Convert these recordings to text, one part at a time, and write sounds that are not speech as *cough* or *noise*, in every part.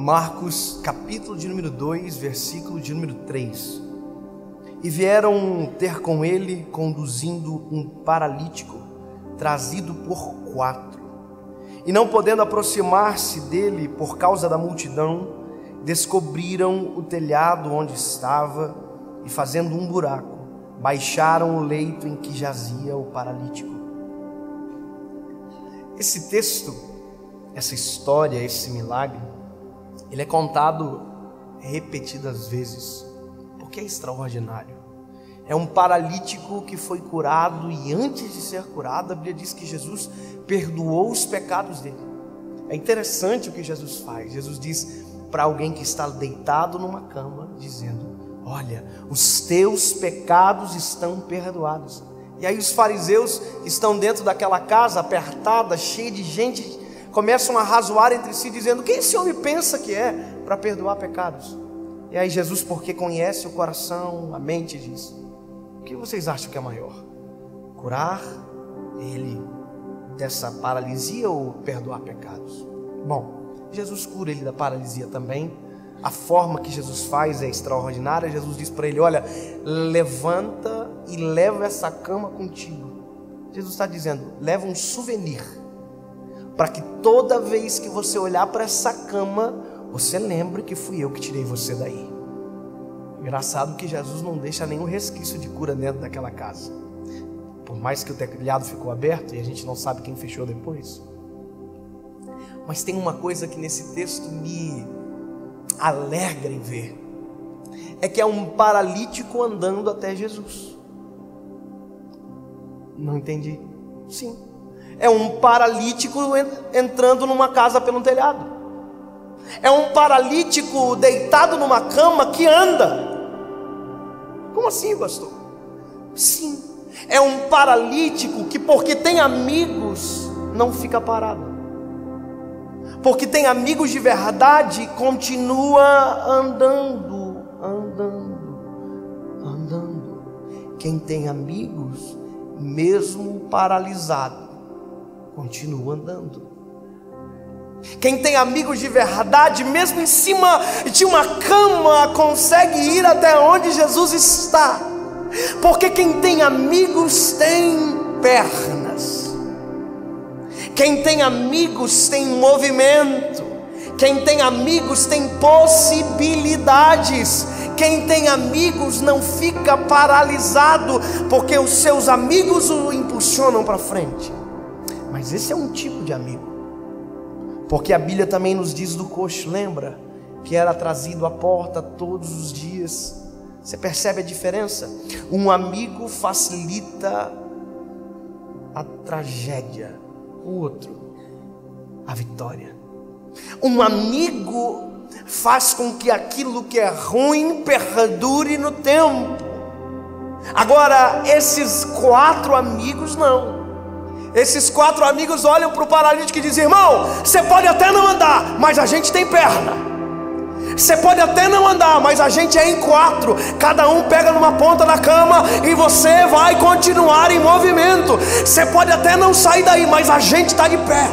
Marcos, capítulo de número 2, versículo de número 3. E vieram ter com ele, conduzindo um paralítico, trazido por quatro. E não podendo aproximar-se dele por causa da multidão, descobriram o telhado onde estava e, fazendo um buraco, baixaram o leito em que jazia o paralítico. Esse texto, essa história, esse milagre, ele é contado repetidas vezes, porque é extraordinário. É um paralítico que foi curado e antes de ser curado, a Bíblia diz que Jesus perdoou os pecados dele. É interessante o que Jesus faz. Jesus diz para alguém que está deitado numa cama, dizendo: Olha, os teus pecados estão perdoados. E aí os fariseus estão dentro daquela casa apertada, cheia de gente, começam a razoar entre si, dizendo: Quem esse homem pensa que é para perdoar pecados? E aí Jesus, porque conhece o coração, a mente, diz: O que vocês acham que é maior? Curar ele dessa paralisia ou perdoar pecados? Bom, Jesus cura ele da paralisia também. A forma que Jesus faz é extraordinária. Jesus diz para ele: Olha, levanta e leva essa cama contigo. Jesus está dizendo: leva um souvenir para que toda vez que você olhar para essa cama, você lembre que fui eu que tirei você daí. Engraçado que Jesus não deixa nenhum resquício de cura dentro daquela casa. Por mais que o telhado ficou aberto e a gente não sabe quem fechou depois. Mas tem uma coisa que nesse texto me alegra em ver. É que é um paralítico andando até Jesus. Não entendi. Sim é um paralítico entrando numa casa pelo telhado. É um paralítico deitado numa cama que anda. Como assim, pastor? Sim. É um paralítico que, porque tem amigos, não fica parado. Porque tem amigos de verdade, continua andando, andando, andando. Quem tem amigos, mesmo paralisado, continua andando. Quem tem amigos de verdade, mesmo em cima de uma cama, consegue ir até onde Jesus está. Porque quem tem amigos tem pernas. Quem tem amigos tem movimento. Quem tem amigos tem possibilidades. Quem tem amigos não fica paralisado, porque os seus amigos o impulsionam para frente. Mas esse é um tipo de amigo. Porque a Bíblia também nos diz do coxo, lembra? Que era trazido à porta todos os dias. Você percebe a diferença? Um amigo facilita a tragédia, o outro, a vitória. Um amigo faz com que aquilo que é ruim perdure no tempo. Agora, esses quatro amigos não. Esses quatro amigos olham para o paralítico e dizem: Irmão, você pode até não andar, mas a gente tem perna. Você pode até não andar, mas a gente é em quatro. Cada um pega numa ponta da cama e você vai continuar em movimento. Você pode até não sair daí, mas a gente está de pé.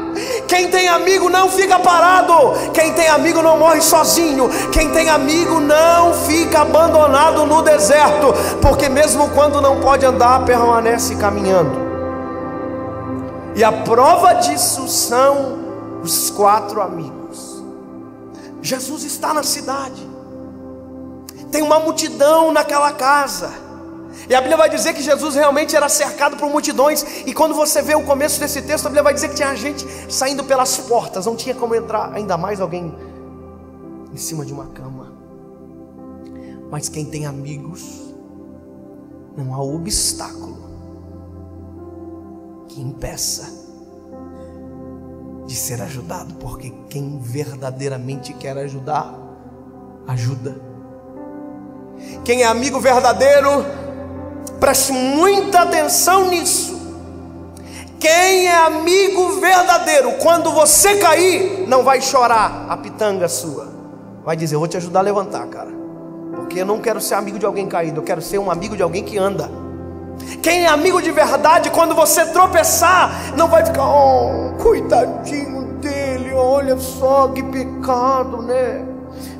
*laughs* Quem tem amigo não fica parado. Quem tem amigo não morre sozinho. Quem tem amigo não fica abandonado no deserto. Porque mesmo quando não pode andar, permanece caminhando. E a prova disso são os quatro amigos. Jesus está na cidade. Tem uma multidão naquela casa. E a Bíblia vai dizer que Jesus realmente era cercado por multidões. E quando você vê o começo desse texto, a Bíblia vai dizer que tinha gente saindo pelas portas, não tinha como entrar, ainda mais alguém em cima de uma cama. Mas quem tem amigos, não há obstáculo que impeça de ser ajudado, porque quem verdadeiramente quer ajudar, ajuda. Quem é amigo verdadeiro, Preste muita atenção nisso. Quem é amigo verdadeiro, quando você cair, não vai chorar a pitanga sua. Vai dizer: Eu vou te ajudar a levantar, cara. Porque eu não quero ser amigo de alguém caído, eu quero ser um amigo de alguém que anda. Quem é amigo de verdade, quando você tropeçar, não vai ficar, oh, coitadinho dele olha só que pecado, né?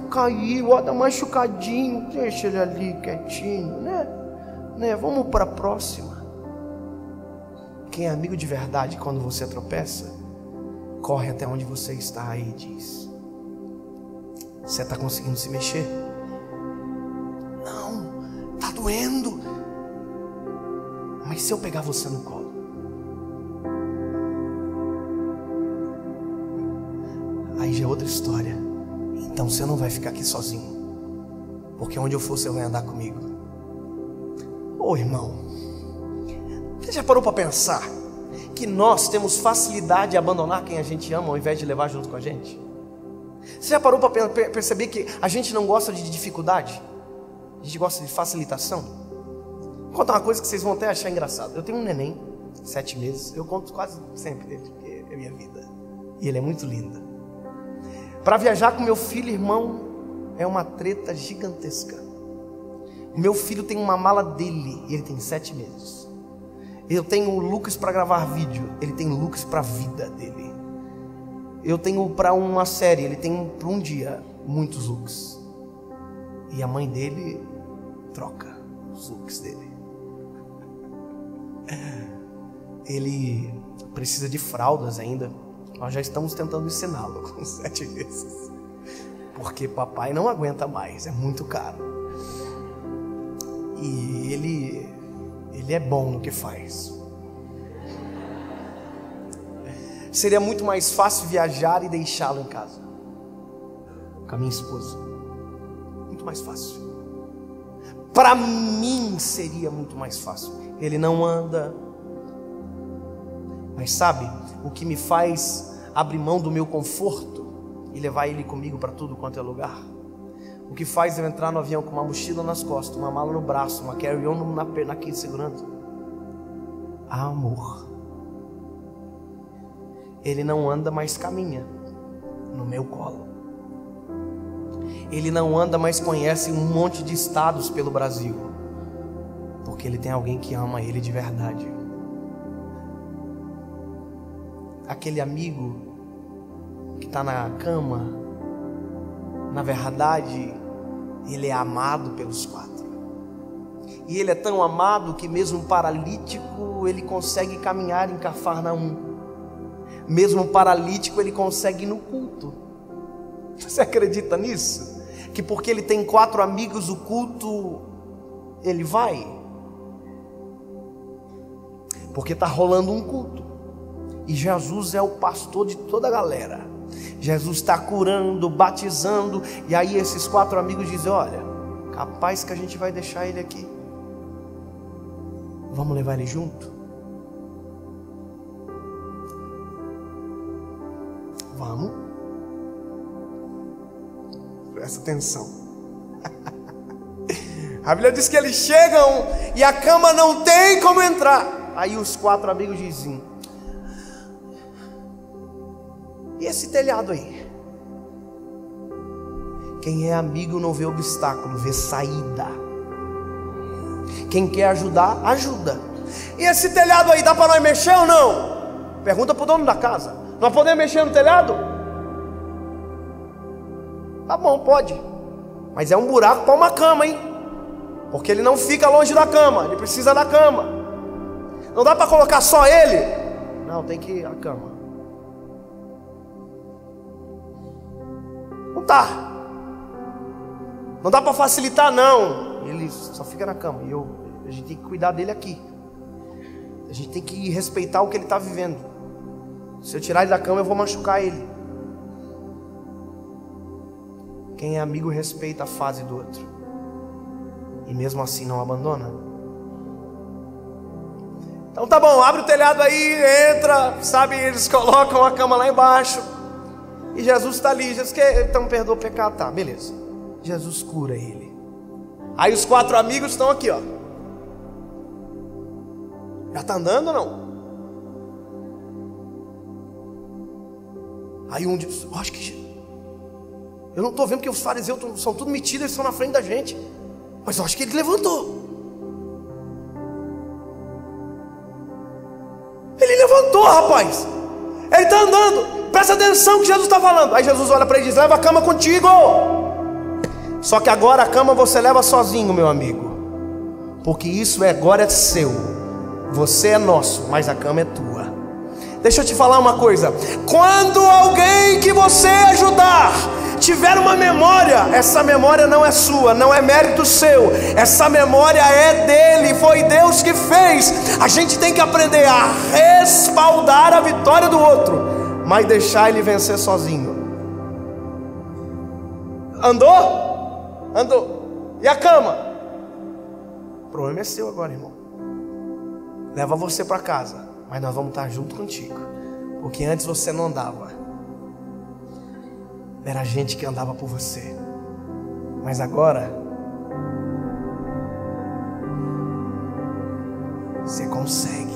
Caiu, olha, machucadinho, deixa ele ali quietinho, né? Né? Vamos para a próxima. Quem é amigo de verdade quando você tropeça, corre até onde você está e diz: Você está conseguindo se mexer? Não, está doendo. Mas se eu pegar você no colo, aí já é outra história. Então você não vai ficar aqui sozinho. Porque onde eu for, você vai andar comigo. Ô oh, irmão, você já parou para pensar que nós temos facilidade de abandonar quem a gente ama ao invés de levar junto com a gente? Você já parou para perceber que a gente não gosta de dificuldade? A gente gosta de facilitação? Vou contar uma coisa que vocês vão até achar engraçado. Eu tenho um neném, sete meses. Eu conto quase sempre dele, porque é minha vida. E ele é muito lindo. Para viajar com meu filho, irmão, é uma treta gigantesca. O meu filho tem uma mala dele e ele tem sete meses. Eu tenho o Lucas para gravar vídeo, ele tem Lucas para a vida dele. Eu tenho para uma série, ele tem para um dia muitos looks. E a mãe dele troca os looks dele. *laughs* Ele precisa de fraldas ainda. Nós já estamos tentando ensiná-lo *laughs* com sete meses. Porque papai não aguenta mais, é muito caro. E ele, ele é bom no que faz. Seria muito mais fácil viajar e deixá-lo em casa. Com a minha esposa. Muito mais fácil. Para mim seria muito mais fácil. Ele não anda. Mas sabe, o que me faz abrir mão do meu conforto e levar ele comigo para tudo quanto é lugar. O que faz eu entrar no avião com uma mochila nas costas, uma mala no braço, uma carry-on na perna aqui segurando. Amor. Ele não anda, mas caminha no meu colo. Ele não anda, mas conhece um monte de estados pelo Brasil. Porque ele tem alguém que ama ele de verdade aquele amigo que está na cama, na verdade, ele é amado pelos quatro. E ele é tão amado que, mesmo paralítico, ele consegue caminhar em Cafarnaum. Mesmo paralítico, ele consegue ir no culto. Você acredita nisso? Que porque ele tem quatro amigos, o culto ele vai? Porque está rolando um culto. E Jesus é o pastor de toda a galera. Jesus está curando, batizando. E aí esses quatro amigos dizem: Olha, capaz que a gente vai deixar ele aqui. Vamos levar ele junto? Vamos. Presta atenção. *laughs* A Bíblia diz que eles chegam e a cama não tem como entrar. Aí os quatro amigos dizem: e esse telhado aí? Quem é amigo não vê obstáculo, vê saída. Quem quer ajudar, ajuda. E esse telhado aí, dá para nós mexer ou não? Pergunta para o dono da casa. Nós podemos mexer no telhado? Tá bom, pode. Mas é um buraco para uma cama, hein? Porque ele não fica longe da cama, ele precisa da cama. Não dá para colocar só ele? Não, tem que ir a cama. Tá. Não dá para facilitar, não. Ele só fica na cama. E eu, a gente tem que cuidar dele aqui. A gente tem que respeitar o que ele está vivendo. Se eu tirar ele da cama, eu vou machucar ele. Quem é amigo respeita a fase do outro. E mesmo assim não abandona. Então tá bom, abre o telhado aí, entra, sabe? Eles colocam a cama lá embaixo. E Jesus está ali, Jesus quer, então perdoa o pecado, tá, beleza. Jesus cura ele. Aí os quatro amigos estão aqui, ó. Já está andando ou não? Aí um diz, oh, acho que eu não estou vendo que os fariseus são tudo metidos, eles estão na frente da gente. Mas eu acho que ele levantou. Ele levantou, rapaz. Ele está andando. Presta atenção que Jesus está falando. Aí Jesus olha para ele e diz: Leva a cama contigo. Só que agora a cama você leva sozinho, meu amigo. Porque isso é agora é seu. Você é nosso, mas a cama é tua. Deixa eu te falar uma coisa. Quando alguém que você ajudar tiver uma memória, essa memória não é sua, não é mérito seu, essa memória é dele, foi Deus que fez. A gente tem que aprender a respaldar a vitória do outro, mas deixar ele vencer sozinho. Andou? Andou. E a cama? O problema é seu agora, irmão. Leva você para casa, mas nós vamos estar junto contigo, porque antes você não andava. Era gente que andava por você. Mas agora você consegue.